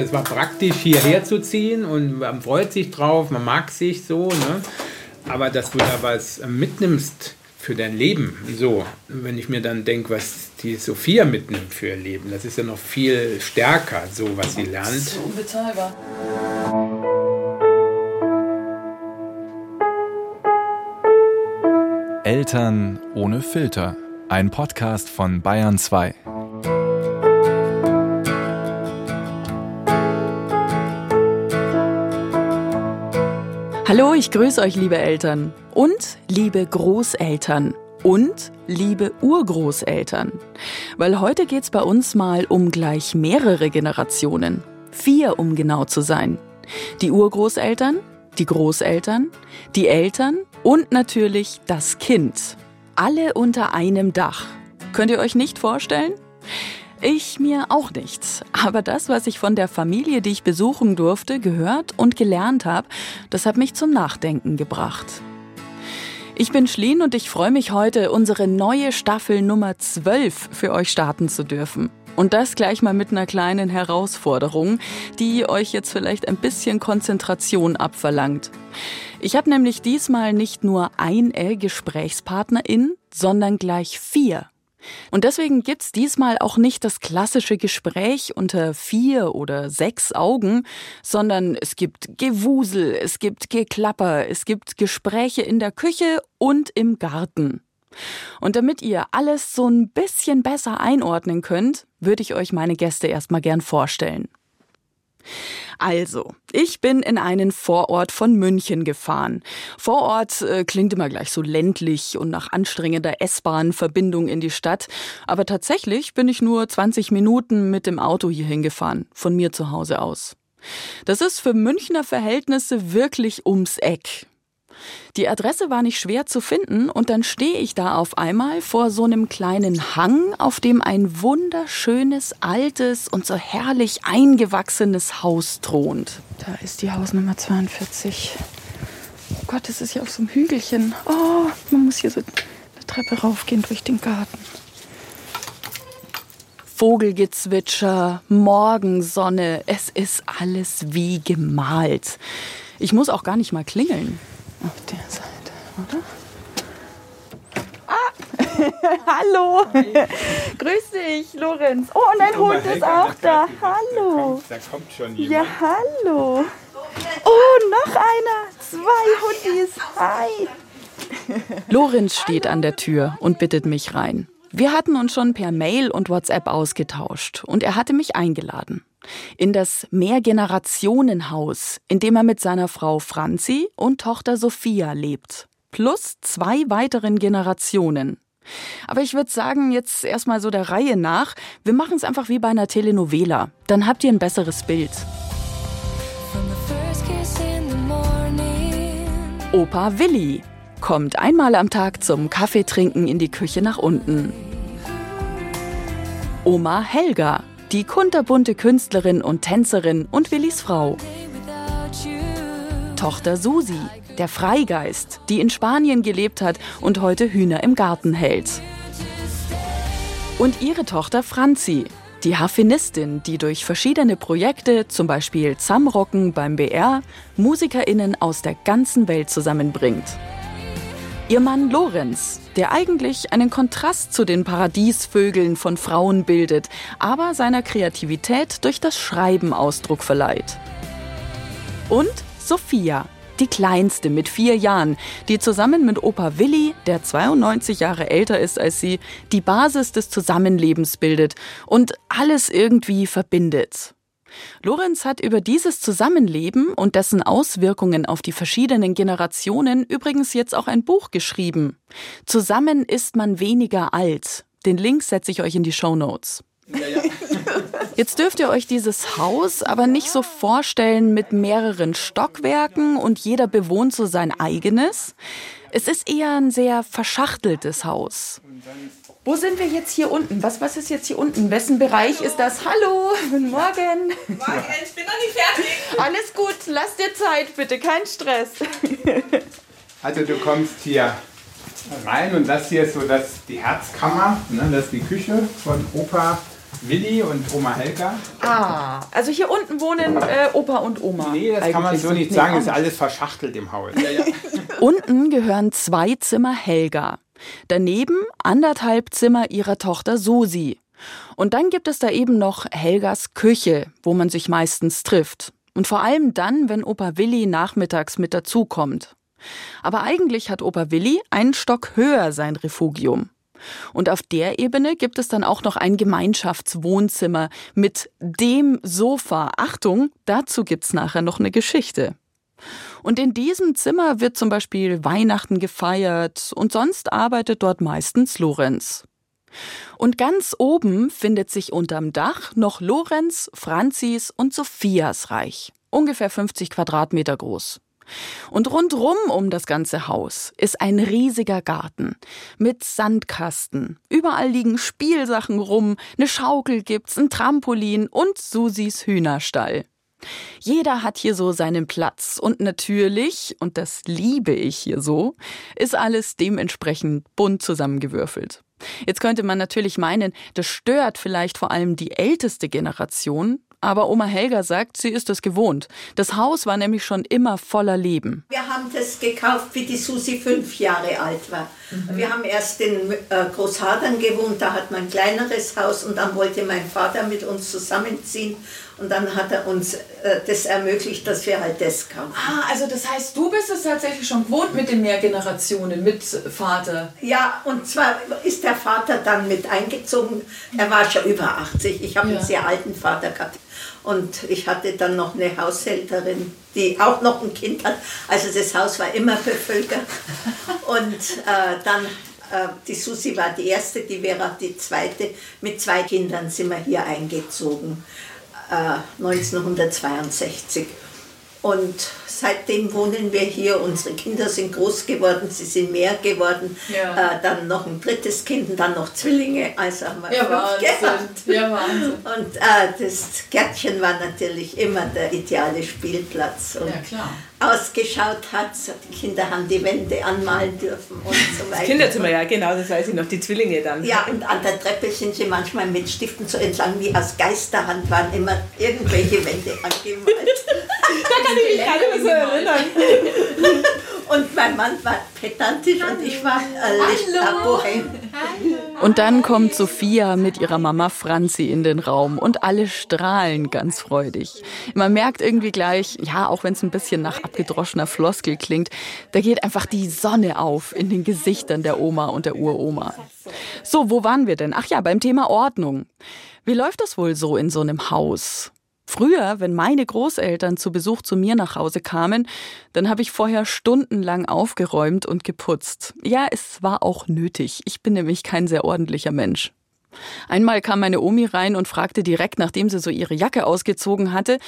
Es war praktisch, hierher zu ziehen und man freut sich drauf, man mag sich so. Ne? Aber dass du da was mitnimmst für dein Leben, so, wenn ich mir dann denke, was die Sophia mitnimmt für ihr Leben, das ist ja noch viel stärker, so was sie lernt. Das ist so unbezahlbar. Eltern ohne Filter. Ein Podcast von Bayern 2. Hallo, ich grüße euch, liebe Eltern und liebe Großeltern und liebe Urgroßeltern. Weil heute geht es bei uns mal um gleich mehrere Generationen. Vier, um genau zu sein. Die Urgroßeltern, die Großeltern, die Eltern und natürlich das Kind. Alle unter einem Dach. Könnt ihr euch nicht vorstellen? Ich mir auch nicht. Aber das, was ich von der Familie, die ich besuchen durfte, gehört und gelernt habe, das hat mich zum Nachdenken gebracht. Ich bin Schlien und ich freue mich heute, unsere neue Staffel Nummer 12 für euch starten zu dürfen. Und das gleich mal mit einer kleinen Herausforderung, die euch jetzt vielleicht ein bisschen Konzentration abverlangt. Ich habe nämlich diesmal nicht nur eine Gesprächspartnerin, sondern gleich vier. Und deswegen gibt's diesmal auch nicht das klassische Gespräch unter vier oder sechs Augen, sondern es gibt Gewusel, es gibt Geklapper, es gibt Gespräche in der Küche und im Garten. Und damit ihr alles so ein bisschen besser einordnen könnt, würde ich euch meine Gäste erstmal gern vorstellen. Also, ich bin in einen Vorort von München gefahren. Vorort äh, klingt immer gleich so ländlich und nach anstrengender S-Bahn-Verbindung in die Stadt. Aber tatsächlich bin ich nur 20 Minuten mit dem Auto hierhin gefahren, von mir zu Hause aus. Das ist für Münchner Verhältnisse wirklich ums Eck. Die Adresse war nicht schwer zu finden und dann stehe ich da auf einmal vor so einem kleinen Hang, auf dem ein wunderschönes, altes und so herrlich eingewachsenes Haus thront. Da ist die Hausnummer 42. Oh Gott, das ist ja auf so einem Hügelchen. Oh, man muss hier so eine Treppe raufgehen durch den Garten. Vogelgezwitscher, Morgensonne, es ist alles wie gemalt. Ich muss auch gar nicht mal klingeln. Auf der Seite, oder? Ah! Hallo! Grüß dich, Lorenz. Oh, und dein Hund ist auch da. Hallo! Da kommt schon jemand. Ja, hallo! Oh, noch einer! Zwei Hundis! Hi! Lorenz steht an der Tür und bittet mich rein. Wir hatten uns schon per Mail und WhatsApp ausgetauscht und er hatte mich eingeladen in das Mehrgenerationenhaus, in dem er mit seiner Frau Franzi und Tochter Sophia lebt. Plus zwei weiteren Generationen. Aber ich würde sagen, jetzt erstmal so der Reihe nach, wir machen es einfach wie bei einer Telenovela. Dann habt ihr ein besseres Bild. Opa Willi kommt einmal am Tag zum Kaffeetrinken in die Küche nach unten. Oma Helga die kunterbunte Künstlerin und Tänzerin und Willis Frau. Tochter Susi, der Freigeist, die in Spanien gelebt hat und heute Hühner im Garten hält. Und ihre Tochter Franzi, die Harfenistin, die durch verschiedene Projekte, zum Beispiel Zamrocken beim BR, MusikerInnen aus der ganzen Welt zusammenbringt. Ihr Mann Lorenz, der eigentlich einen Kontrast zu den Paradiesvögeln von Frauen bildet, aber seiner Kreativität durch das Schreiben Ausdruck verleiht. Und Sophia, die kleinste mit vier Jahren, die zusammen mit Opa Willi, der 92 Jahre älter ist als sie, die Basis des Zusammenlebens bildet und alles irgendwie verbindet. Lorenz hat über dieses Zusammenleben und dessen Auswirkungen auf die verschiedenen Generationen übrigens jetzt auch ein Buch geschrieben. Zusammen ist man weniger alt. Den Link setze ich euch in die Show Notes. Ja, ja. Jetzt dürft ihr euch dieses Haus aber nicht so vorstellen mit mehreren Stockwerken und jeder bewohnt so sein eigenes. Es ist eher ein sehr verschachteltes Haus. Wo sind wir jetzt hier unten? Was, was ist jetzt hier unten? Wessen Bereich Hallo. ist das? Hallo, guten Morgen. Morgen, ich bin noch nicht fertig. Alles gut, lass dir Zeit bitte, kein Stress. Also du kommst hier rein und das hier ist so das, die Herzkammer, ne? das ist die Küche von Opa Willi und Oma Helga. Ah, also hier unten wohnen äh, Opa und Oma. Nee, das kann man so nicht Nee, sagen. auch ist alles verschachtelt im Haus. Unten gehören zwei Zimmer Helga. Daneben anderthalb Zimmer ihrer Tochter Susi. Und dann gibt es da eben noch Helgas Küche, wo man sich meistens trifft. Und vor allem dann, wenn Opa Willi nachmittags mit dazukommt. Aber eigentlich hat Opa Willi einen Stock höher sein Refugium. Und auf der Ebene gibt es dann auch noch ein Gemeinschaftswohnzimmer mit dem Sofa. Achtung, dazu gibt's nachher noch eine Geschichte. Und in diesem Zimmer wird zum Beispiel Weihnachten gefeiert und sonst arbeitet dort meistens Lorenz. Und ganz oben findet sich unterm Dach noch Lorenz, Franzis und Sophias Reich. Ungefähr 50 Quadratmeter groß. Und rundrum um das ganze Haus ist ein riesiger Garten mit Sandkasten. Überall liegen Spielsachen rum, eine Schaukel gibt's, ein Trampolin und Susis Hühnerstall. Jeder hat hier so seinen Platz und natürlich, und das liebe ich hier so, ist alles dementsprechend bunt zusammengewürfelt. Jetzt könnte man natürlich meinen, das stört vielleicht vor allem die älteste Generation, aber Oma Helga sagt, sie ist es gewohnt. Das Haus war nämlich schon immer voller Leben. Wir haben das gekauft, wie die Susi fünf Jahre alt war. Wir haben erst in äh, Großhadern gewohnt, da hat man ein kleineres Haus und dann wollte mein Vater mit uns zusammenziehen und dann hat er uns äh, das ermöglicht, dass wir halt das kaufen. Ah, also das heißt, du bist es tatsächlich schon gewohnt mit den Mehrgenerationen, mit Vater. Ja, und zwar ist der Vater dann mit eingezogen. Er war schon über 80. Ich habe Ja. einen sehr alten Vater gehabt. Und ich hatte dann noch eine Haushälterin, die auch noch ein Kind hat. Also das Haus war immer bevölkert. Und äh, dann, äh, die Susi war die erste, die Vera die zweite. Mit zwei Kindern sind wir hier eingezogen, äh, 1962. Und seitdem wohnen wir hier. Unsere Kinder sind groß geworden, sie sind mehr geworden. Ja. Äh, dann noch ein drittes Kind und dann noch Zwillinge. Also haben wir fünf gehabt. Ja, Wahnsinn. Und äh, das Gärtchen war natürlich immer der ideale Spielplatz. Und Ja, klar. Ausgeschaut hat, so die Kinder haben die Wände anmalen dürfen und so weiter. Kinderzimmer, ja, genau, das weiß ich noch, die Zwillinge dann. Ja, und an der Treppe sind sie manchmal mit Stiften so entlang, wie aus Geisterhand waren immer irgendwelche Wände angemalt. Da kann ich mich gar nicht mehr so erinnern. Und mein Mann war pedantisch und ich war äh, Lichter Bohem. Und dann kommt Sophia mit ihrer Mama Franzi in den Raum und alle strahlen ganz freudig. Man merkt irgendwie gleich, ja, auch wenn es ein bisschen nach abgedroschener Floskel klingt, da geht einfach die Sonne auf in den Gesichtern der Oma und der Uroma. So, wo waren wir denn? Ach ja, beim Thema Ordnung. Wie läuft das wohl so in so einem Haus? Früher, wenn meine Großeltern zu Besuch zu mir nach Hause kamen, dann habe ich vorher stundenlang aufgeräumt und geputzt. Ja, es war auch nötig. Ich bin nämlich kein sehr ordentlicher Mensch. Einmal kam meine Omi rein und fragte direkt, nachdem sie so ihre Jacke ausgezogen hatte,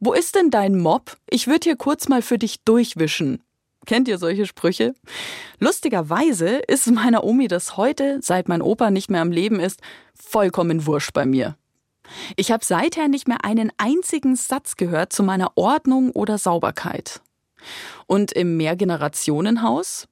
wo ist denn dein Mob? Ich würde hier kurz mal für dich durchwischen. Kennt ihr solche Sprüche? Lustigerweise ist meiner Omi das heute, seit mein Opa nicht mehr am Leben ist, vollkommen wurscht bei mir. Ich habe seither nicht mehr einen einzigen Satz gehört zu meiner Ordnung oder Sauberkeit. Und im Mehrgenerationenhaus?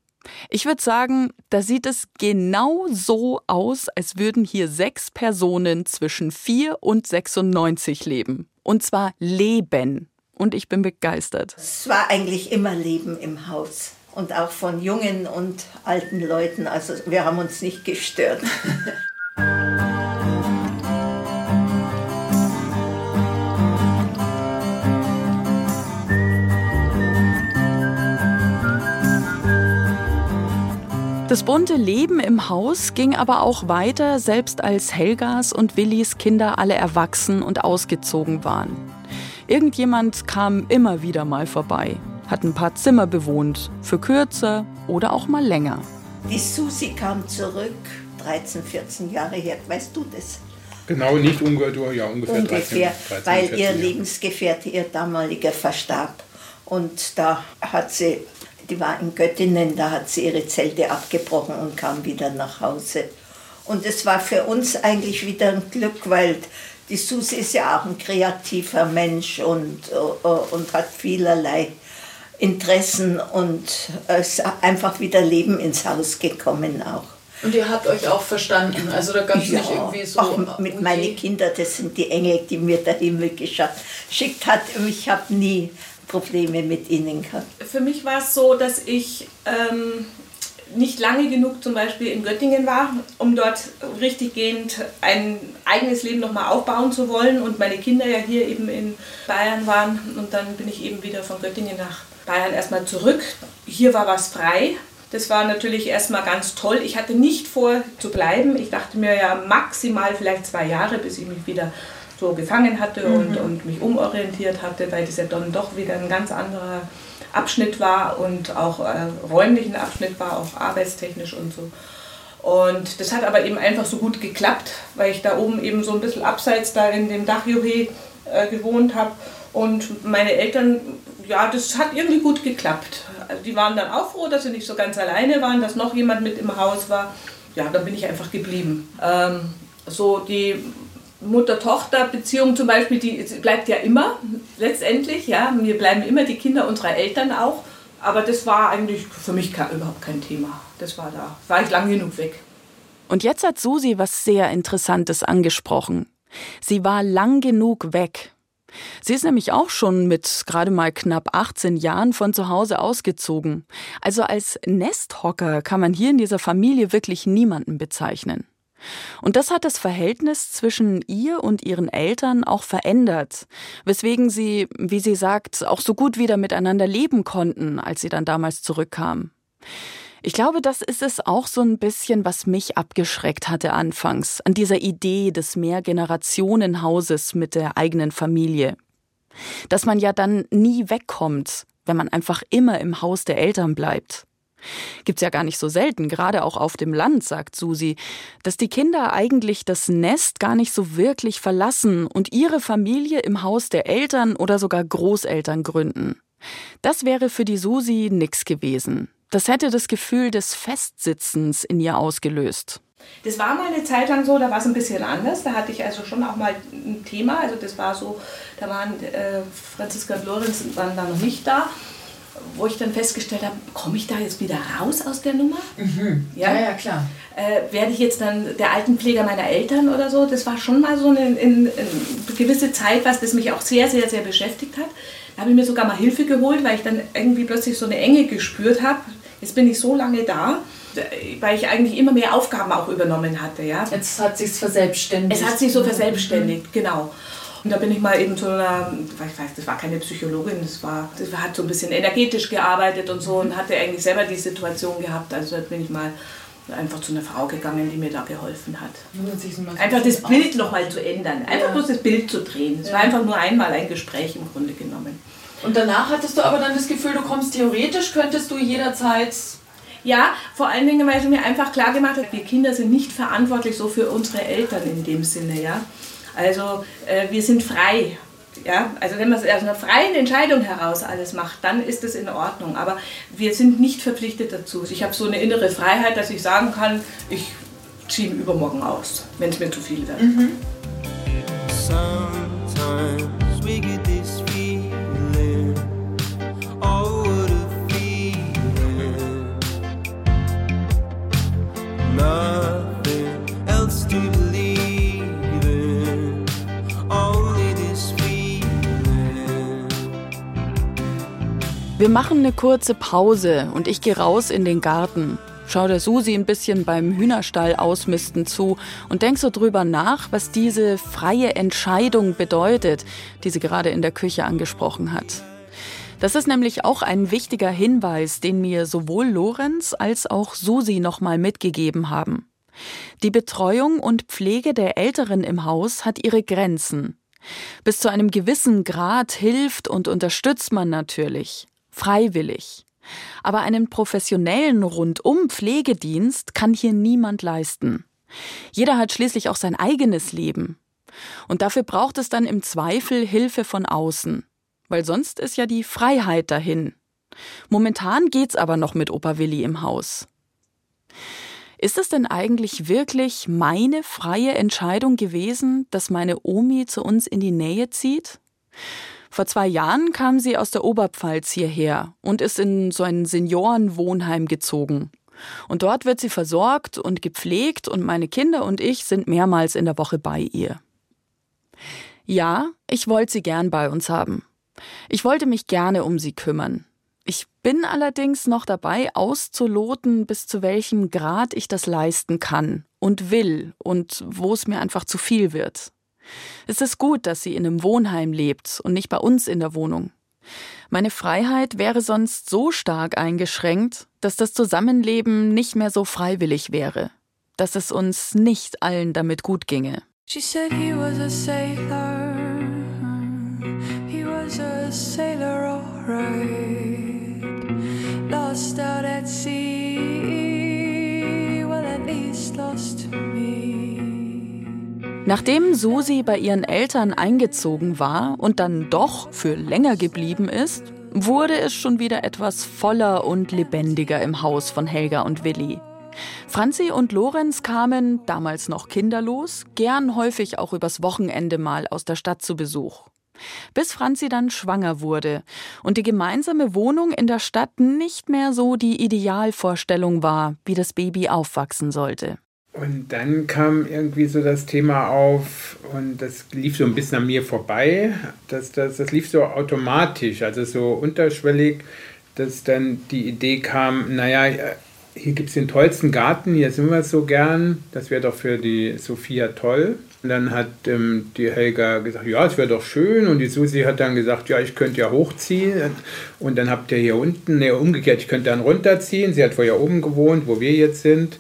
Ich würde sagen, da sieht es genau so aus, als würden hier sechs Personen zwischen 4 und 96 leben. Und zwar leben. Und ich bin begeistert. Es war eigentlich immer Leben im Haus. Und auch von jungen und alten Leuten. Also wir haben uns nicht gestört. Das bunte Leben im Haus ging aber auch weiter, selbst als Helgas und Willis Kinder alle erwachsen und ausgezogen waren. Irgendjemand kam immer wieder mal vorbei, hat ein paar Zimmer bewohnt, für kürzer oder auch mal länger. Die Susi kam zurück, 13, 14 Jahre her. Weißt du das? Genau, nicht ungefähr, ja, ungefähr, ungefähr, 13, 13 weil 14 ihr Jahre. Lebensgefährte, ihr damaliger, verstarb. Und da hat sie, die war in Göttingen, da hat sie ihre Zelte abgebrochen und kam wieder nach Hause. Und es war für uns eigentlich wieder ein Glück, weil die Susi ist ja auch ein kreativer Mensch und, äh, und hat vielerlei Interessen und es ist einfach wieder Leben ins Haus gekommen auch. Und ihr habt euch auch verstanden? Also da gab es ja. nicht irgendwie so... Ach, mit meinen Kindern, das sind die Engel, die mir der Himmel geschickt hat. Ich habe nie Probleme mit ihnen gehabt. Für mich war es so, dass ich ähm, nicht lange genug zum Beispiel in Göttingen war, um dort richtiggehend ein eigenes Leben nochmal aufbauen zu wollen und meine Kinder ja hier eben in Bayern waren und dann bin ich eben wieder von Göttingen nach Bayern erstmal zurück. Hier war was frei. Das war natürlich erstmal ganz toll. Ich hatte nicht vor zu bleiben. Ich dachte mir ja maximal vielleicht zwei Jahre, bis ich mich wieder so gefangen hatte mhm. und, und mich umorientiert hatte, weil das ja dann doch wieder ein ganz anderer Abschnitt war und auch äh, räumlichen Abschnitt war, auch arbeitstechnisch und so. Und das hat aber eben einfach so gut geklappt, weil ich da oben eben so ein bisschen abseits da in dem Dachjuhe äh, gewohnt habe. Und meine Eltern, ja, das hat irgendwie gut geklappt. Also die waren dann auch froh, dass sie nicht so ganz alleine waren, dass noch jemand mit im Haus war. Ja, dann bin ich einfach geblieben. Ähm, so die Mutter-Tochter-Beziehung zum Beispiel, die bleibt ja immer letztendlich. Ja, wir bleiben immer die Kinder unserer Eltern auch. Aber das war eigentlich für mich überhaupt kein Thema. Das war da, war ich lang genug weg. Und jetzt hat Susi was sehr Interessantes angesprochen. Sie war lang genug weg. Sie ist nämlich auch schon mit gerade mal knapp 18 Jahren von zu Hause ausgezogen. Also als Nesthocker kann man hier in dieser Familie wirklich niemanden bezeichnen. Und das hat das Verhältnis zwischen ihr und ihren Eltern auch verändert, weswegen sie, wie sie sagt, auch so gut wieder miteinander leben konnten, als sie dann damals zurückkam. Ich glaube, das ist es auch so ein bisschen, was mich abgeschreckt hatte anfangs, an dieser Idee des Mehrgenerationenhauses mit der eigenen Familie. Dass man ja dann nie wegkommt, wenn man einfach immer im Haus der Eltern bleibt. Gibt's ja gar nicht so selten, gerade auch auf dem Land, sagt Susi, dass die Kinder eigentlich das Nest gar nicht so wirklich verlassen und ihre Familie im Haus der Eltern oder sogar Großeltern gründen. Das wäre für die Susi nix gewesen. Das hätte das Gefühl des Festsitzens in ihr ausgelöst. Das war mal eine Zeit lang so, da war es ein bisschen anders. Da hatte ich also schon auch mal ein Thema. Also das war so, da waren äh, Franziska und Lorenz waren da noch nicht da wo ich dann festgestellt habe, komme ich da jetzt wieder raus aus der Nummer? Mhm. Ja, ja, ja, klar. Äh, werde ich jetzt dann der Altenpfleger meiner Eltern oder so? Das war schon mal so eine, eine, eine gewisse Zeit, was das mich auch sehr, sehr, sehr beschäftigt hat. Da habe ich mir sogar mal Hilfe geholt, weil ich dann irgendwie plötzlich so eine Enge gespürt habe. Jetzt bin ich so lange da, weil ich eigentlich immer mehr Aufgaben auch übernommen hatte. Ja. Jetzt hat sich verselbstständigt. Es hat sich so verselbstständigt, mhm. genau. Und da bin ich mal eben zu einer, ich weiß, das war keine Psychologin, das war, das hat so ein bisschen energetisch gearbeitet und so und hatte eigentlich selber die Situation gehabt. Also da bin ich mal einfach zu einer Frau gegangen, die mir da geholfen hat. Einfach das Bild nochmal zu ändern, einfach ja. bloß das Bild zu drehen. Es ja. war einfach nur einmal ein Gespräch im Grunde genommen. Und danach hattest du aber dann das Gefühl, du kommst theoretisch, könntest du jederzeit ja, vor allen Dingen, weil sie mir einfach klar gemacht hat, wir Kinder sind nicht verantwortlich so für unsere Eltern in dem Sinne, ja. Also äh, wir sind frei. Ja, also wenn man es aus einer freien Entscheidung heraus alles macht, dann ist es in Ordnung. Aber wir sind nicht verpflichtet dazu. Ich habe so eine innere Freiheit, dass ich sagen kann, ich ziehe übermorgen aus, wenn es mir zu viel wird. Mhm. Wir machen eine kurze Pause und ich gehe raus in den Garten. Schau der Susi ein bisschen beim Hühnerstall ausmisten zu und denk so drüber nach, was diese freie Entscheidung bedeutet, die sie gerade in der Küche angesprochen hat. Das ist nämlich auch ein wichtiger Hinweis, den mir sowohl Lorenz als auch Susi nochmal mitgegeben haben. Die Betreuung und Pflege der Älteren im Haus hat ihre Grenzen. Bis zu einem gewissen Grad hilft und unterstützt man natürlich freiwillig. Aber einen professionellen Rundum-Pflegedienst kann hier niemand leisten. Jeder hat schließlich auch sein eigenes Leben. Und dafür braucht es dann im Zweifel Hilfe von außen. Weil sonst ist ja die Freiheit dahin. Momentan geht's aber noch mit Opa Willi im Haus. Ist es denn eigentlich wirklich meine freie Entscheidung gewesen, dass meine Omi zu uns in die Nähe zieht? Vor zwei Jahren kam sie aus der Oberpfalz hierher und ist in so ein Seniorenwohnheim gezogen. Und dort wird sie versorgt und gepflegt und meine Kinder und ich sind mehrmals in der Woche bei ihr. Ja, ich wollte sie gern bei uns haben. Ich wollte mich gerne um sie kümmern. Ich bin allerdings noch dabei, auszuloten, bis zu welchem Grad ich das leisten kann und will und wo es mir einfach zu viel wird. Es ist gut, dass sie in einem Wohnheim lebt und nicht bei uns in der Wohnung. Meine Freiheit wäre sonst so stark eingeschränkt, dass das Zusammenleben nicht mehr so freiwillig wäre, dass es uns nicht allen damit gut ginge. She said he was a sailor. He was a sailor, alright. Lost out at sea. Well, at least lost. Nachdem Susi bei ihren Eltern eingezogen war und dann doch für länger geblieben ist, wurde es schon wieder etwas voller und lebendiger im Haus von Helga und Willi. Franzi und Lorenz kamen, damals noch kinderlos, gern häufig auch übers Wochenende mal aus der Stadt zu Besuch. Bis Franzi dann schwanger wurde und die gemeinsame Wohnung in der Stadt nicht mehr so die Idealvorstellung war, wie das Baby aufwachsen sollte. Und dann kam irgendwie so das Thema auf und das lief so ein bisschen an mir vorbei. Das, das, das lief so automatisch, also so unterschwellig, dass dann die Idee kam, naja, hier gibt es den tollsten Garten, hier sind wir so gern, das wäre doch für die Sophia toll. Und dann hat ähm, die Helga gesagt, ja, es wäre doch schön. Und die Susi hat dann gesagt, ja, ich könnte ja hochziehen. Und dann habt ihr hier unten, ne, umgekehrt, ich könnte dann runterziehen. Sie hat vorher oben gewohnt, wo wir jetzt sind.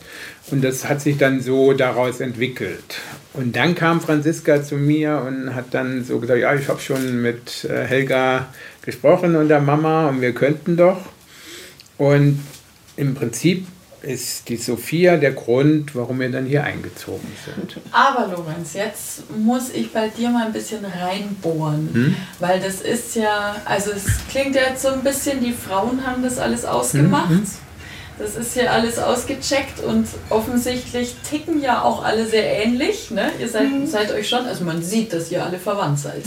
Und das hat sich dann so daraus entwickelt. Und dann kam Franziska zu mir und hat dann so gesagt, ja, ich habe schon mit äh, Helga gesprochen und der Mama und wir könnten doch. Und im Prinzip ist die Sophia der Grund, warum wir dann hier eingezogen sind. Aber Lorenz, jetzt muss ich bei dir mal ein bisschen reinbohren, hm? weil das ist ja, also es klingt ja jetzt so ein bisschen, die Frauen haben das alles ausgemacht. Hm? hm. Das ist hier alles ausgecheckt und offensichtlich ticken ja auch alle sehr ähnlich. Ne? Ihr seid, mhm. seid euch schon, also man sieht, dass ihr alle verwandt seid.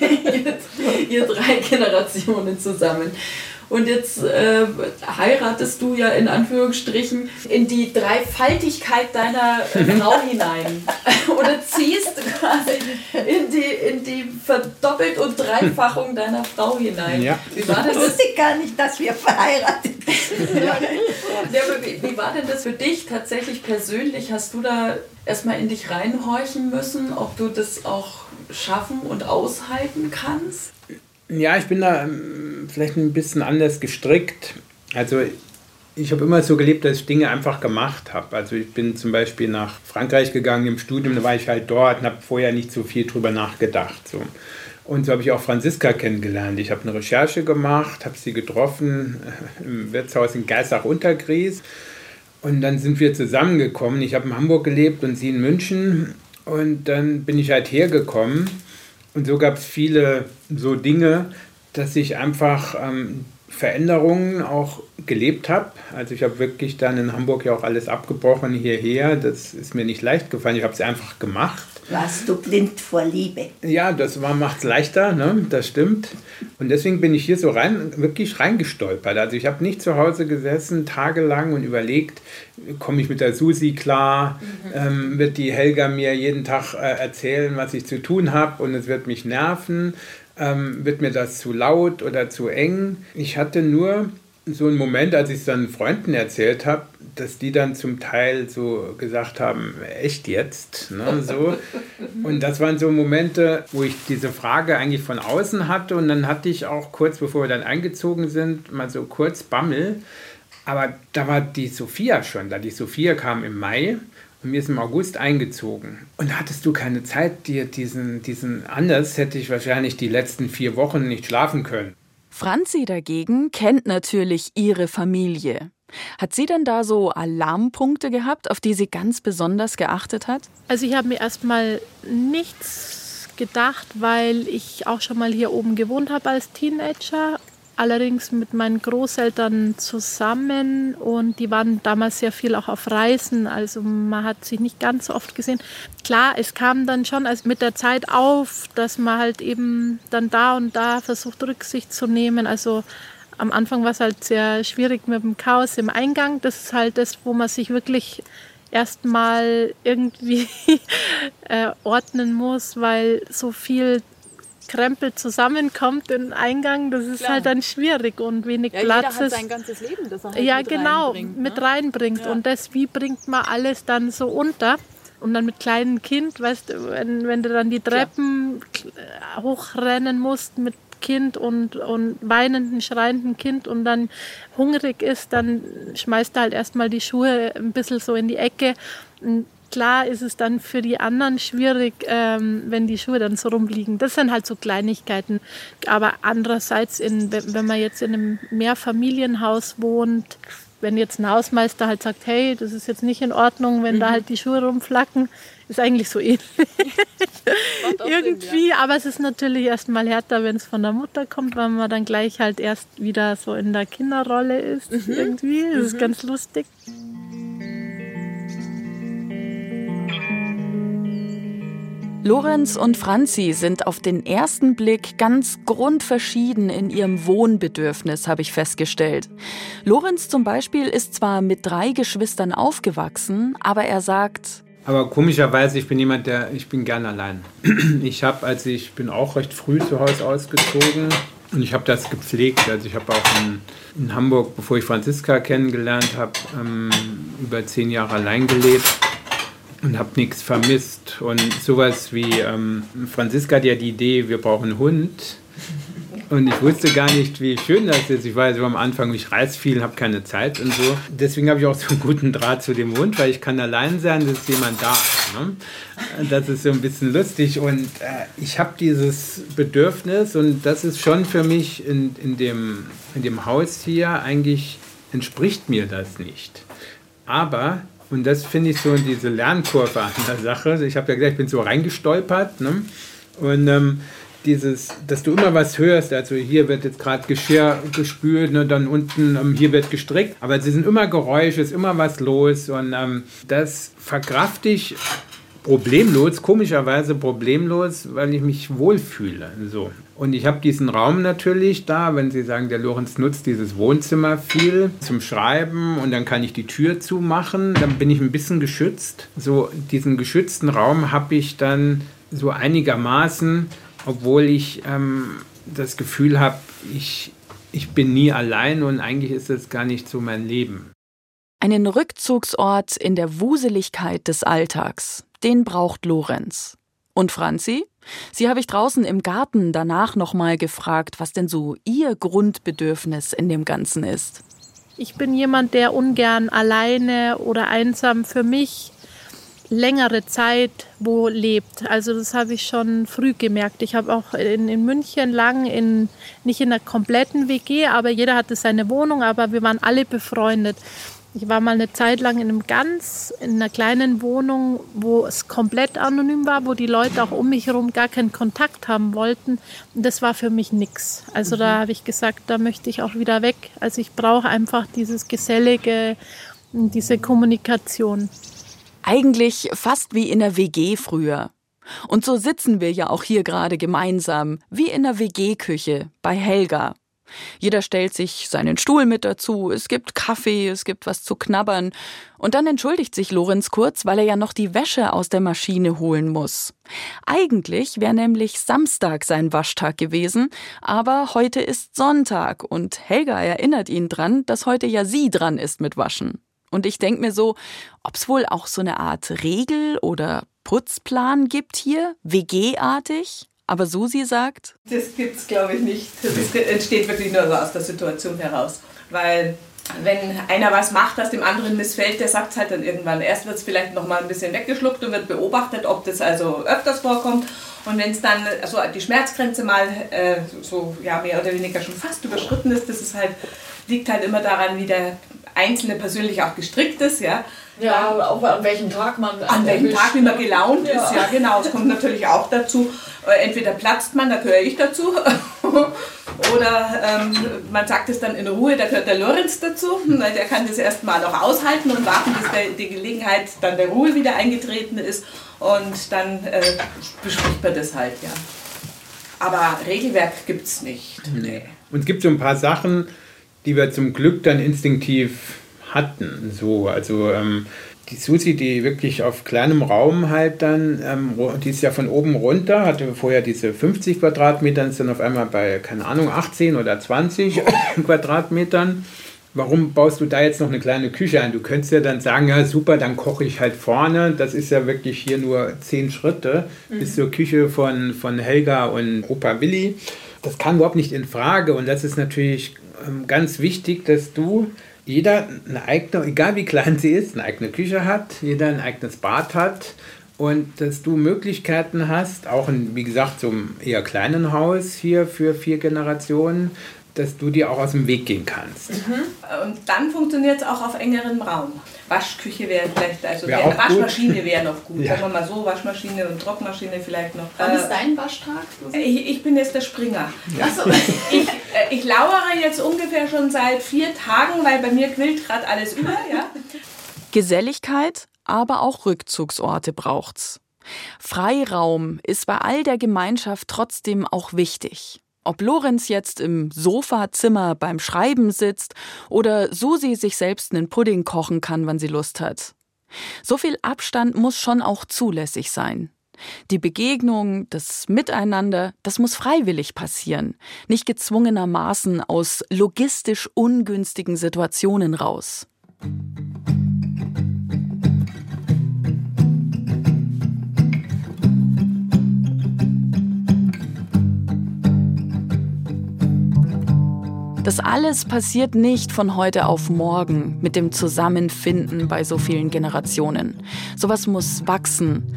ihr, ihr drei Generationen zusammen. Und jetzt äh, heiratest du ja in Anführungsstrichen in die Dreifaltigkeit deiner Frau hinein. Oder ziehst quasi in die, in die Verdoppelt- und Dreifachung deiner Frau hinein. Ja. Wie war denn das? Ich wusste gar nicht, dass wir verheiratet sind. ja, wie, wie war denn das für dich tatsächlich persönlich? Hast du da erstmal in dich reinhorchen müssen, ob du das auch schaffen und aushalten kannst? Ja, ich bin da ähm, vielleicht ein bisschen anders gestrickt. Also ich habe immer so gelebt, dass ich Dinge einfach gemacht habe. Also ich bin zum Beispiel nach Frankreich gegangen im Studium, da war ich halt dort und habe vorher nicht so viel drüber nachgedacht. So. Und so habe ich auch Franziska kennengelernt. Ich habe eine Recherche gemacht, habe sie getroffen im Wirtshaus in Geissach-Untergries. Und dann sind wir zusammengekommen. Ich habe in Hamburg gelebt und sie in München. Und dann bin ich halt hergekommen. Und so gab es viele so Dinge, dass ich einfach ähm, Veränderungen auch gelebt habe. Also ich habe wirklich dann in Hamburg ja auch alles abgebrochen hierher. Das ist mir nicht leicht gefallen. Ich habe es einfach gemacht. Warst du blind vor Liebe? Ja, das macht es leichter, ne? das stimmt. Und deswegen bin ich hier so rein, wirklich reingestolpert. Also ich habe nicht zu Hause gesessen, tagelang und überlegt, komme ich mit der Susi klar, mhm. ähm, wird die Helga mir jeden Tag äh, erzählen, was ich zu tun habe und es wird mich nerven, ähm, wird mir das zu laut oder zu eng. Ich hatte nur so einen Moment, als ich es dann Freunden erzählt habe, dass die dann zum Teil so gesagt haben, echt jetzt? Ne, so. Und das waren so Momente, wo ich diese Frage eigentlich von außen hatte und dann hatte ich auch kurz bevor wir dann eingezogen sind, mal so kurz Bammel. Aber da war die Sophia schon da. Die Sophia kam im Mai mir ist im August eingezogen. Und hattest du keine Zeit, dir diesen, diesen, anders hätte ich wahrscheinlich die letzten vier Wochen nicht schlafen können. Franzi dagegen kennt natürlich ihre Familie. Hat sie denn da so Alarmpunkte gehabt, auf die sie ganz besonders geachtet hat? Also ich habe mir erstmal nichts gedacht, weil ich auch schon mal hier oben gewohnt habe als Teenager allerdings mit meinen Großeltern zusammen und die waren damals sehr viel auch auf Reisen, also man hat sich nicht ganz so oft gesehen. Klar, es kam dann schon als mit der Zeit auf, dass man halt eben dann da und da versucht Rücksicht zu nehmen, also am Anfang war es halt sehr schwierig mit dem Chaos im Eingang. Das ist halt das, wo man sich wirklich erstmal irgendwie äh, ordnen muss, weil so viel Krempel zusammenkommt im Eingang, das ist Klar. halt dann schwierig und wenig ja, Platz jeder hat sein ganzes Leben, das er halt ja mit genau reinbringt, ne? mit reinbringt ja. und das wie bringt man alles dann so unter und dann mit kleinem Kind, weißt du, wenn, wenn du dann die Treppen Klar. hochrennen musst mit Kind und, und weinenden, schreienden Kind und dann hungrig ist, dann schmeißt er halt erstmal die Schuhe ein bisschen so in die Ecke. Und klar ist es dann für die anderen schwierig, ähm, wenn die Schuhe dann so rumliegen. Das sind halt so Kleinigkeiten. Aber andererseits, in, wenn man jetzt in einem Mehrfamilienhaus wohnt, wenn jetzt ein Hausmeister halt sagt, hey, das ist jetzt nicht in Ordnung, wenn mhm. da halt die Schuhe rumflacken, ist eigentlich so ähnlich. Irgendwie, ja. aber es ist natürlich erstmal härter, wenn es von der Mutter kommt, weil man dann gleich halt erst wieder so in der Kinderrolle ist. Mhm. Irgendwie, das mhm. ist ganz lustig. Lorenz und Franzi sind auf den ersten Blick ganz grundverschieden in ihrem Wohnbedürfnis, habe ich festgestellt. Lorenz zum Beispiel ist zwar mit drei Geschwistern aufgewachsen, aber er sagt, aber komischerweise, ich bin jemand, der, ich bin gern allein. Ich habe, als ich bin auch recht früh zu Hause ausgezogen und ich habe das gepflegt. Also ich habe auch in, in, Hamburg, bevor ich Franziska kennengelernt habe, ähm, über zehn Jahre allein gelebt und habe nichts vermisst. Und sowas wie ähm, Franziska hat ja die Idee, wir brauchen einen Hund. Und ich wusste gar nicht, wie schön das ist. Ich war so am Anfang, ich reise viel, habe keine Zeit und so. Deswegen habe ich auch so einen guten Draht zu dem Hund, weil ich kann allein sein, dass jemand da. Ne? Das ist so ein bisschen lustig. Und äh, ich habe dieses Bedürfnis und das ist schon für mich in, in, dem, in dem Haus hier eigentlich entspricht mir das nicht. Aber und das finde ich so diese Lernkurve an der Sache. Ich habe ja gesagt, ich bin so reingestolpert. Ne? Und ähm, dieses, dass du immer was hörst, also hier wird jetzt gerade Geschirr gespült, ne, dann unten, ähm, hier wird gestrickt, aber sie sind immer Geräusche, ist immer was los und ähm, das verkraft ich problemlos, komischerweise problemlos, weil ich mich wohlfühle. So. Und ich habe diesen Raum natürlich da, wenn Sie sagen, der Lorenz nutzt dieses Wohnzimmer viel zum Schreiben und dann kann ich die Tür zumachen, dann bin ich ein bisschen geschützt. So diesen geschützten Raum habe ich dann so einigermaßen, obwohl ich ähm, das Gefühl habe, ich, ich bin nie allein und eigentlich ist das gar nicht so mein Leben. Einen Rückzugsort in der Wuseligkeit des Alltags, den braucht Lorenz. Und Franzi? Sie habe ich draußen im Garten danach nochmal gefragt, was denn so ihr Grundbedürfnis in dem Ganzen ist. Ich bin jemand, der ungern alleine oder einsam für mich längere Zeit wo lebt. Also das habe ich schon früh gemerkt. Ich habe auch in, in München lang in nicht in einer kompletten WG, aber jeder hatte seine Wohnung, aber wir waren alle befreundet. Ich war mal eine Zeit lang in einem ganz, in einer kleinen Wohnung, wo es komplett anonym war, wo die Leute auch um mich herum gar keinen Kontakt haben wollten. Und das war für mich nichts. Also mhm. da habe ich gesagt, da möchte ich auch wieder weg. Also ich brauche einfach dieses Gesellige, diese Kommunikation. Eigentlich fast wie in der WG früher. Und so sitzen wir ja auch hier gerade gemeinsam, wie in der WG-Küche bei Helga. Jeder stellt sich seinen Stuhl mit dazu, es gibt Kaffee, es gibt was zu knabbern. Und dann entschuldigt sich Lorenz kurz, weil er ja noch die Wäsche aus der Maschine holen muss. Eigentlich wäre nämlich Samstag sein Waschtag gewesen, aber heute ist Sonntag und Helga erinnert ihn dran, dass heute ja sie dran ist mit Waschen. Und ich denke mir so, ob's wohl auch so eine Art Regel oder Putzplan gibt hier, WG-artig? Aber Susi sagt? Das gibt es, glaube ich, nicht. Das entsteht wirklich nur so aus der Situation heraus. Weil wenn einer was macht, das dem anderen missfällt, der sagt es halt dann irgendwann. Erst wird es vielleicht noch mal ein bisschen weggeschluckt und wird beobachtet, ob das also öfters vorkommt. Und wenn es dann also die Schmerzgrenze mal äh, so ja, mehr oder weniger schon fast überschritten ist, das ist halt, liegt halt immer daran, wie der Einzelne persönlich auch gestrickt ist. Ja. Ja, auch an welchem Tag man. An welchem Tag, wie man gelaunt ja. ist, ja, genau. Es kommt natürlich auch dazu. Äh, entweder platzt man, da gehöre ich dazu, oder ähm, man sagt es dann in Ruhe, da gehört der Lorenz dazu, weil der kann das erstmal noch aushalten und warten, bis der, die Gelegenheit dann der Ruhe wieder eingetreten ist. Und dann äh, bespricht man das halt, ja. Aber Regelwerk gibt es nicht. Nee. Und es gibt so ein paar Sachen, die wir zum Glück dann instinktiv hatten. So, also ähm, die Susi, die wirklich auf kleinem Raum halt dann, ähm, die ist ja von oben runter, hatte vorher diese 50 Quadratmeter, ist dann auf einmal bei, keine Ahnung, 18 oder 20 Quadratmetern. Warum baust du da jetzt noch eine kleine Küche ein? Du könntest ja dann sagen, ja super, dann koche ich halt vorne. Das ist ja wirklich hier nur 10 Schritte mhm. bis zur Küche von, von Helga und Opa Willi. Das kam überhaupt nicht in Frage und das ist natürlich ähm, ganz wichtig, dass du jeder eine eigene, egal wie klein sie ist, eine eigene Küche hat, jeder ein eigenes Bad hat und dass du Möglichkeiten hast, auch in, wie gesagt, so einem eher kleinen Haus hier für vier Generationen, dass du dir auch aus dem Weg gehen kannst. Mhm. Und dann funktioniert es auch auf engerem Raum. Waschküche wäre vielleicht, also wär wär, Waschmaschine wäre noch gut. Ja. Sagen wir mal so, Waschmaschine und Trockmaschine vielleicht noch. Wann äh, ist dein Waschtag? Ich, ich, bin jetzt der Springer. Ja. So. ich, äh, ich lauere jetzt ungefähr schon seit vier Tagen, weil bei mir quillt gerade alles über. Ja? Geselligkeit, aber auch Rückzugsorte braucht's. Freiraum ist bei all der Gemeinschaft trotzdem auch wichtig. Ob Lorenz jetzt im Sofazimmer beim Schreiben sitzt oder Susi sich selbst einen Pudding kochen kann, wann sie Lust hat. So viel Abstand muss schon auch zulässig sein. Die Begegnung, das Miteinander, das muss freiwillig passieren, nicht gezwungenermaßen aus logistisch ungünstigen Situationen raus. Das alles passiert nicht von heute auf morgen mit dem Zusammenfinden bei so vielen Generationen. Sowas muss wachsen.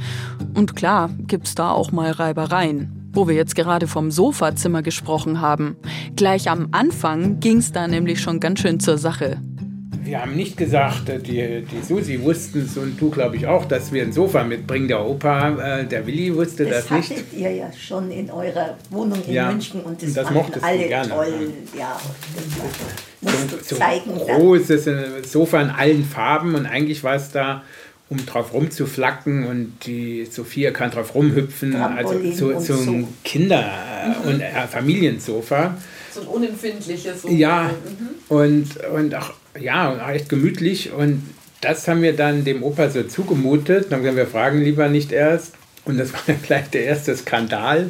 Und klar gibt's da auch mal Reibereien. Wo wir jetzt gerade vom Sofazimmer gesprochen haben. Gleich am Anfang ging's da nämlich schon ganz schön zur Sache wir haben nicht gesagt, äh, die, die Susi wussten es und du, glaube ich, auch, dass wir ein Sofa mitbringen. Der Opa, äh, der Willi wusste das, das nicht. Das hattet ihr ja schon in eurer Wohnung in ja, München und das, das fanden alle gerne, toll. Ja, das war, so, so zeigen. Großes dann. Sofa in allen Farben und eigentlich war es da um drauf rumzuflacken und die Sophia kann drauf rumhüpfen, Trampolin also so, so ein Kinder- mhm. und äh, Familiensofa. So ein unempfindliches Sofa. Ja, mhm. und, und auch ja, echt gemütlich. Und das haben wir dann dem Opa so zugemutet. Dann haben wir, wir fragen lieber nicht erst. Und das war gleich der erste Skandal,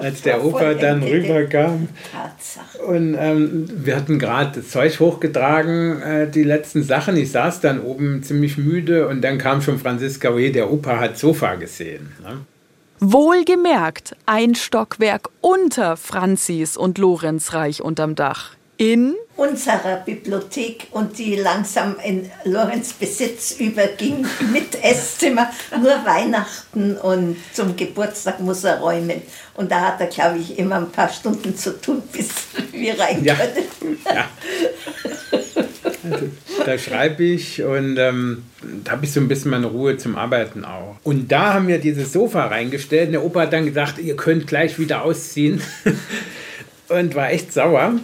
als der Opa dann rüberkam. Und ähm, wir hatten gerade das Zeug hochgetragen, äh, die letzten Sachen. Ich saß dann oben ziemlich müde und dann kam schon Franziska Oje, der Opa hat Sofa gesehen. Ne? Wohlgemerkt, ein Stockwerk unter Franzis und Lorenz Reich unterm Dach. In unserer Bibliothek und die langsam in Lorenz Besitz überging mit Esszimmer. Nur Weihnachten und zum Geburtstag muss er räumen. Und da hat er, glaube ich, immer ein paar Stunden zu tun, bis wir rein ja. können. Ja. Also, da schreibe ich und ähm, da habe ich so ein bisschen meine Ruhe zum Arbeiten auch. Und da haben wir dieses Sofa reingestellt. Und der Opa hat dann gesagt, ihr könnt gleich wieder ausziehen. und war echt sauer.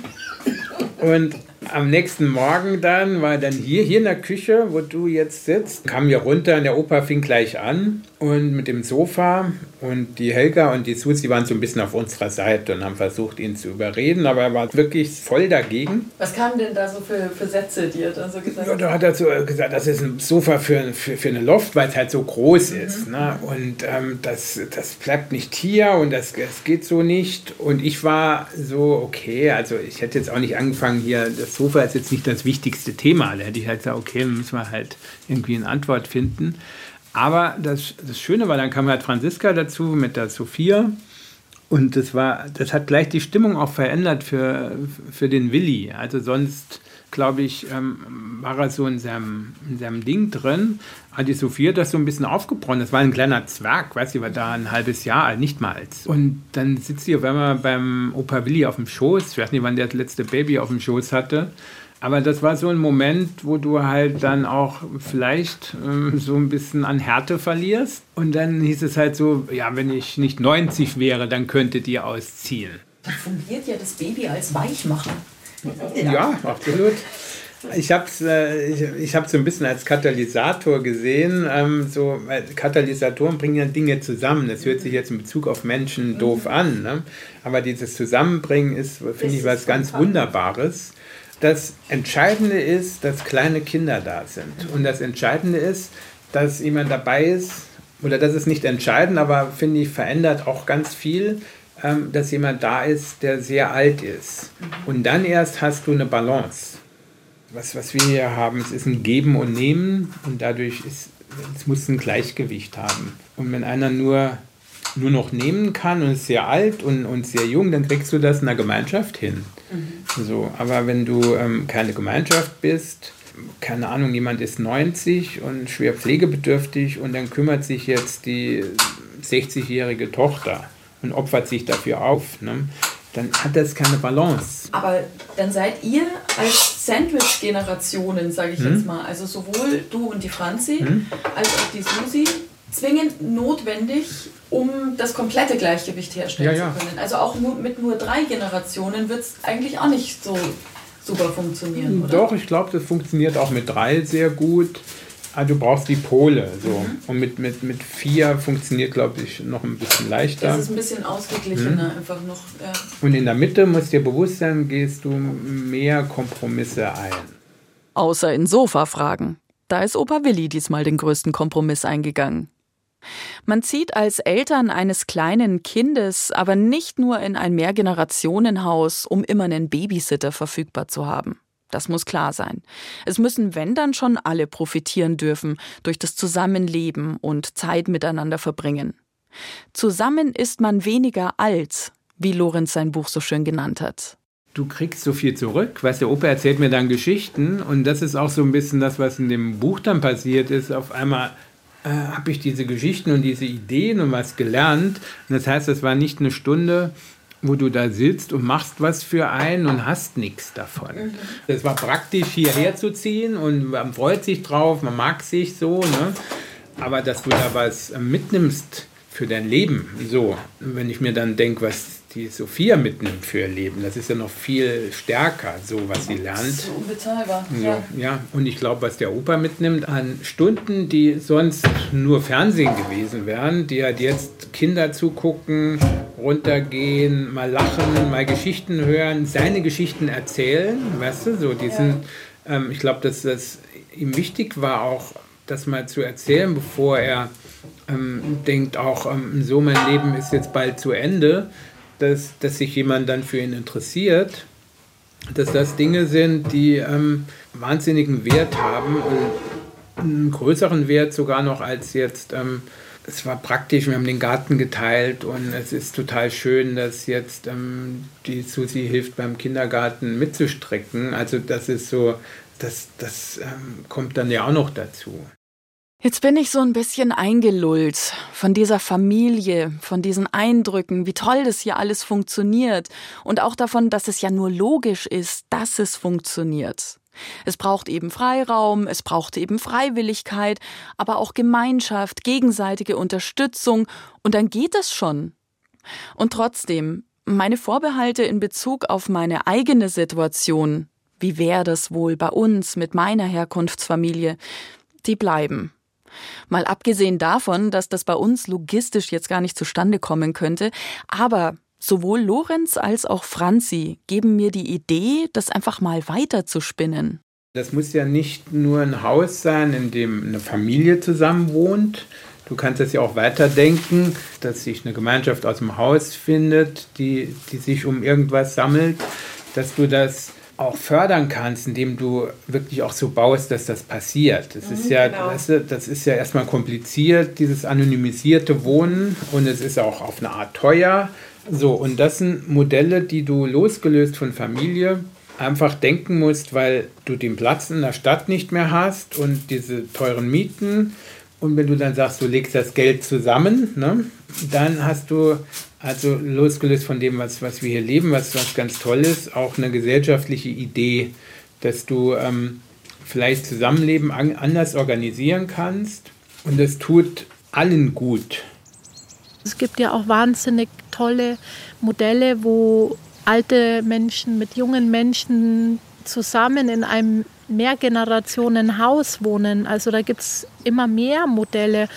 Und am nächsten Morgen dann war dann hier, hier in der Küche, wo du jetzt sitzt, kam wir runter und der Opa fing gleich an. Und mit dem Sofa und die Helga und die Susi waren so ein bisschen auf unserer Seite und haben versucht, ihn zu überreden, aber er war wirklich voll dagegen. Was kamen denn da so für, für Sätze, die er da so gesagt hat? Ja, da hat er so gesagt, das ist ein Sofa für, für, für eine Loft, weil es halt so groß mhm. ist. Ne? Und ähm, das, das bleibt nicht hier und das, das geht so nicht. Und ich war so, okay, also ich hätte jetzt auch nicht angefangen hier, das Sofa ist jetzt nicht das wichtigste Thema. Da hätte ich halt gesagt, okay, müssen wir halt irgendwie eine Antwort finden. Aber das, das Schöne war, dann kam halt Franziska dazu mit der Sophia. Und das war, das hat gleich die Stimmung auch verändert für, für den Willi. Also sonst, glaube ich, ähm, war er so in seinem, in seinem Ding drin. Hat die Sophia das so ein bisschen aufgebrochen. Das war ein kleiner Zwerg, weiß ich, war da ein halbes Jahr alt, nicht mal. Und dann sitzt sie auf einmal beim Opa Willi auf dem Schoß. Ich weiß nicht, wann der das letzte Baby auf dem Schoß hatte. Aber das war so ein Moment, wo du halt dann auch vielleicht ähm, so ein bisschen an Härte verlierst. Und dann hieß es halt so, ja, wenn ich nicht 90 wäre, dann könntet ihr ausziehen. Da fungiert ja das Baby als Weichmacher. Ja, ja absolut. Ich habe es äh, ich, ich so ein bisschen als Katalysator gesehen. Ähm, so, Katalysatoren bringen ja Dinge zusammen. Das hört sich jetzt in Bezug auf Menschen doof an. Ne? Aber dieses Zusammenbringen ist, finde ich, was ganz Wunderbares. Das Entscheidende ist, dass kleine Kinder da sind. Und das Entscheidende ist, dass jemand dabei ist, oder das ist nicht entscheidend, aber finde ich, verändert auch ganz viel, ähm, dass jemand da ist, der sehr alt ist. Und dann erst hast du eine Balance. Was, was wir hier haben, es ist ein Geben und Nehmen und dadurch ist, es muss ein Gleichgewicht haben. Und wenn einer nur, nur noch nehmen kann und ist sehr alt und, und sehr jung, dann kriegst du das in der Gemeinschaft hin. Mhm. So, aber wenn du ähm, keine Gemeinschaft bist, keine Ahnung, jemand ist 90 und schwer pflegebedürftig und dann kümmert sich jetzt die 60-jährige Tochter und opfert sich dafür auf, ne? dann hat das keine Balance. Aber dann seid ihr als Sandwich-Generationen, sage ich hm? jetzt mal, also sowohl du und die Franzi hm? als auch die Susi, zwingend notwendig, um das komplette Gleichgewicht herstellen ja, zu können. Also auch nur, mit nur drei Generationen wird es eigentlich auch nicht so super funktionieren, oder? Doch, ich glaube, das funktioniert auch mit drei sehr gut. Also du brauchst die Pole. So. Mhm. Und mit, mit, mit vier funktioniert, glaube ich, noch ein bisschen leichter. Das ist ein bisschen ausgeglichener mhm. einfach noch. Ja. Und in der Mitte muss dir bewusst sein, gehst du mehr Kompromisse ein. Außer in Sofa-Fragen. Da ist Opa Willi diesmal den größten Kompromiss eingegangen. Man zieht als Eltern eines kleinen Kindes aber nicht nur in ein Mehrgenerationenhaus, um immer einen Babysitter verfügbar zu haben. Das muss klar sein. Es müssen, wenn dann schon alle profitieren dürfen durch das Zusammenleben und Zeit miteinander verbringen. Zusammen ist man weniger alt, wie Lorenz sein Buch so schön genannt hat. Du kriegst so viel zurück. Weißt der Opa erzählt mir dann Geschichten und das ist auch so ein bisschen das, was in dem Buch dann passiert ist. Auf einmal äh, habe ich diese Geschichten und diese Ideen und was gelernt. Und das heißt, es war nicht eine Stunde, wo du da sitzt und machst was für einen und hast nichts davon. Es war praktisch hierher zu ziehen und man freut sich drauf, man mag sich so, ne? aber dass du da was mitnimmst für dein Leben, so, wenn ich mir dann denke, was die Sophia mitnimmt für ihr Leben. Das ist ja noch viel stärker, so was sie lernt. So unbezahlbar. So, ja. ja, und ich glaube, was der Opa mitnimmt an Stunden, die sonst nur Fernsehen gewesen wären, die hat jetzt Kinder zugucken, runtergehen, mal lachen, mal Geschichten hören, seine Geschichten erzählen, weißt du, so, die ja. ähm, ich glaube, dass das ihm wichtig war, auch das mal zu erzählen, bevor er ähm, denkt, auch ähm, so mein Leben ist jetzt bald zu Ende, dass, dass sich jemand dann für ihn interessiert, dass das Dinge sind, die ähm, wahnsinnigen Wert haben und einen größeren Wert sogar noch als jetzt. Ähm, es war praktisch, wir haben den Garten geteilt und es ist total schön, dass jetzt ähm, die Susi hilft beim Kindergarten mitzustrecken. Also das ist so, das, das ähm, kommt dann ja auch noch dazu. Jetzt bin ich so ein bisschen eingelullt von dieser Familie, von diesen Eindrücken, wie toll das hier alles funktioniert und auch davon, dass es ja nur logisch ist, dass es funktioniert. Es braucht eben Freiraum, es braucht eben Freiwilligkeit, aber auch Gemeinschaft, gegenseitige Unterstützung und dann geht es schon. Und trotzdem, meine Vorbehalte in Bezug auf meine eigene Situation, wie wäre das wohl bei uns mit meiner Herkunftsfamilie, die bleiben. Mal abgesehen davon, dass das bei uns logistisch jetzt gar nicht zustande kommen könnte, aber sowohl Lorenz als auch Franzi geben mir die Idee, das einfach mal weiter zu spinnen. Das muss ja nicht nur ein Haus sein, in dem eine Familie zusammen wohnt. Du kannst es ja auch weiterdenken, dass sich eine Gemeinschaft aus dem Haus findet, die, die sich um irgendwas sammelt, dass du das auch fördern kannst, indem du wirklich auch so baust, dass das passiert. Das mhm, ist ja, genau. weißt du, das ist ja erstmal kompliziert, dieses anonymisierte Wohnen und es ist auch auf eine Art teuer. So, und das sind Modelle, die du losgelöst von Familie einfach denken musst, weil du den Platz in der Stadt nicht mehr hast und diese teuren Mieten. Und wenn du dann sagst, du legst das Geld zusammen, ne, dann hast du also losgelöst von dem, was, was wir hier leben, was, was ganz toll ist, auch eine gesellschaftliche Idee, dass du ähm, vielleicht Zusammenleben an, anders organisieren kannst und das tut allen gut. Es gibt ja auch wahnsinnig tolle Modelle, wo alte Menschen mit jungen Menschen zusammen in einem Mehrgenerationenhaus wohnen. Also da gibt es immer mehr Modelle,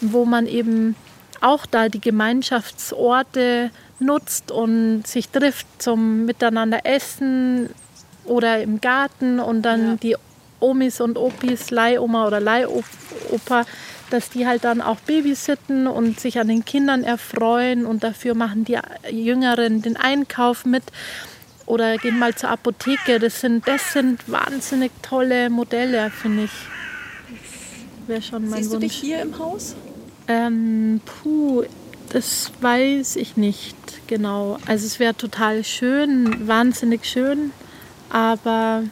wo man eben auch da die Gemeinschaftsorte nutzt und sich trifft zum Miteinander essen, oder im Garten und dann ja. die Omis und Opis, Leihoma oder Leihopa, dass die halt dann auch babysitten und sich an den Kindern erfreuen und dafür machen die Jüngeren den Einkauf mit oder gehen mal zur Apotheke. Das sind, das sind wahnsinnig tolle Modelle, finde ich. Das wäre schon mein Siehst Wunsch. du dich hier im Haus? Ähm, puh, das weiß ich nicht genau. Also es wäre total schön, wahnsinnig schön, aber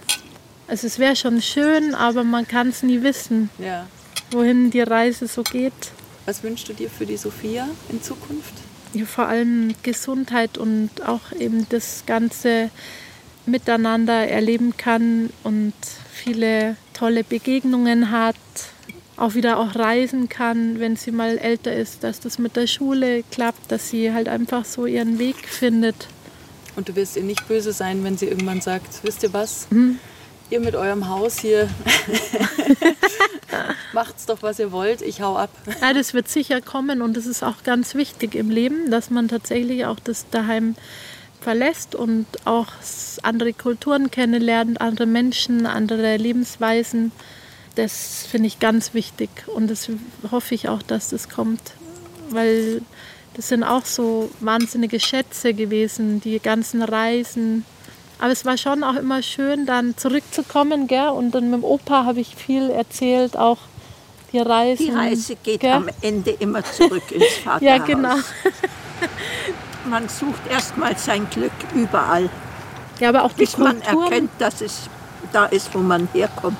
also es wäre schon schön, aber man kann es nie wissen, ja. wohin die Reise so geht. Was wünschst du dir für die Sophia in Zukunft? Vor allem Gesundheit und auch eben das ganze Miteinander erleben kann und viele tolle Begegnungen hat, auch wieder auch reisen kann, wenn sie mal älter ist, dass das mit der Schule klappt, dass sie halt einfach so ihren Weg findet. Und du wirst ihr nicht böse sein, wenn sie irgendwann sagt, wisst ihr was? Mhm ihr mit eurem Haus hier macht's doch, was ihr wollt, ich hau ab. Ja, das wird sicher kommen und das ist auch ganz wichtig im Leben, dass man tatsächlich auch das daheim verlässt und auch andere Kulturen kennenlernt, andere Menschen, andere Lebensweisen. Das finde ich ganz wichtig und das hoffe ich auch, dass das kommt, weil das sind auch so wahnsinnige Schätze gewesen, die ganzen Reisen, aber es war schon auch immer schön, dann zurückzukommen. Gell? Und dann mit dem Opa habe ich viel erzählt, auch die Reise. Die Reise geht gell? am Ende immer zurück ins Vaterhaus. ja, genau. man sucht erstmal sein Glück überall. Ja, aber auch die bis man erkennt, dass es da ist, wo man herkommt.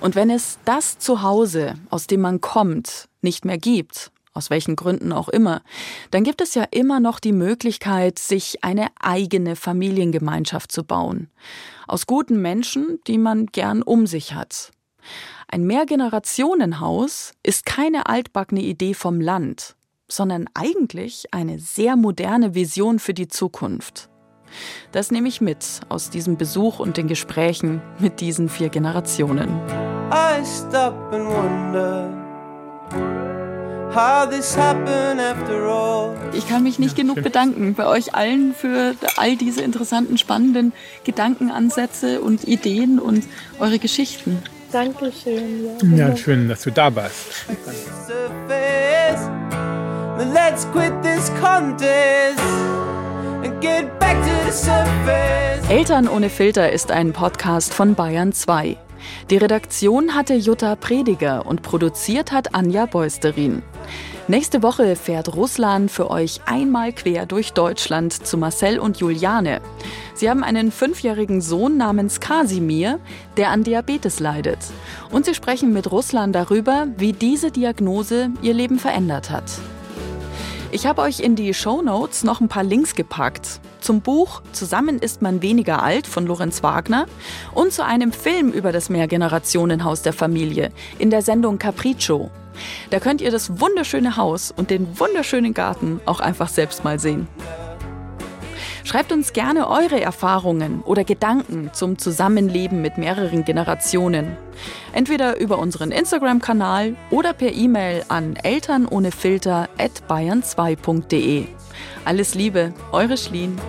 Und wenn es das Zuhause, aus dem man kommt, nicht mehr gibt, aus welchen Gründen auch immer, dann gibt es ja immer noch die Möglichkeit, sich eine eigene Familiengemeinschaft zu bauen. Aus guten Menschen, die man gern um sich hat. Ein Mehrgenerationenhaus ist keine altbackene Idee vom Land, sondern eigentlich eine sehr moderne Vision für die Zukunft. Das nehme ich mit aus diesem Besuch und den Gesprächen mit diesen vier Generationen. I stop and wonder. Ich kann mich nicht genug bedanken bei euch allen für all diese interessanten, spannenden Gedankenansätze und Ideen und eure Geschichten. Dankeschön. Ja, ja schön, dass du da warst. Eltern ohne Filter ist ein Podcast von Bayern 2. Die Redaktion hatte Jutta Prediger und produziert hat Anja Beusterin. Nächste Woche fährt Russland für euch einmal quer durch Deutschland zu Marcel und Juliane. Sie haben einen fünfjährigen Sohn namens Kasimir, der an Diabetes leidet. Und sie sprechen mit Russland darüber, wie diese Diagnose ihr Leben verändert hat. Ich habe euch in die Show Notes noch ein paar Links gepackt. Zum Buch Zusammen ist man weniger alt von Lorenz Wagner und zu einem Film über das Mehrgenerationenhaus der Familie in der Sendung Capriccio. Da könnt ihr das wunderschöne Haus und den wunderschönen Garten auch einfach selbst mal sehen. Schreibt uns gerne eure Erfahrungen oder Gedanken zum Zusammenleben mit mehreren Generationen. Entweder über unseren Instagram-Kanal oder per E-Mail an elternohnefilter at bayern2.de. Alles Liebe, eure Schlien.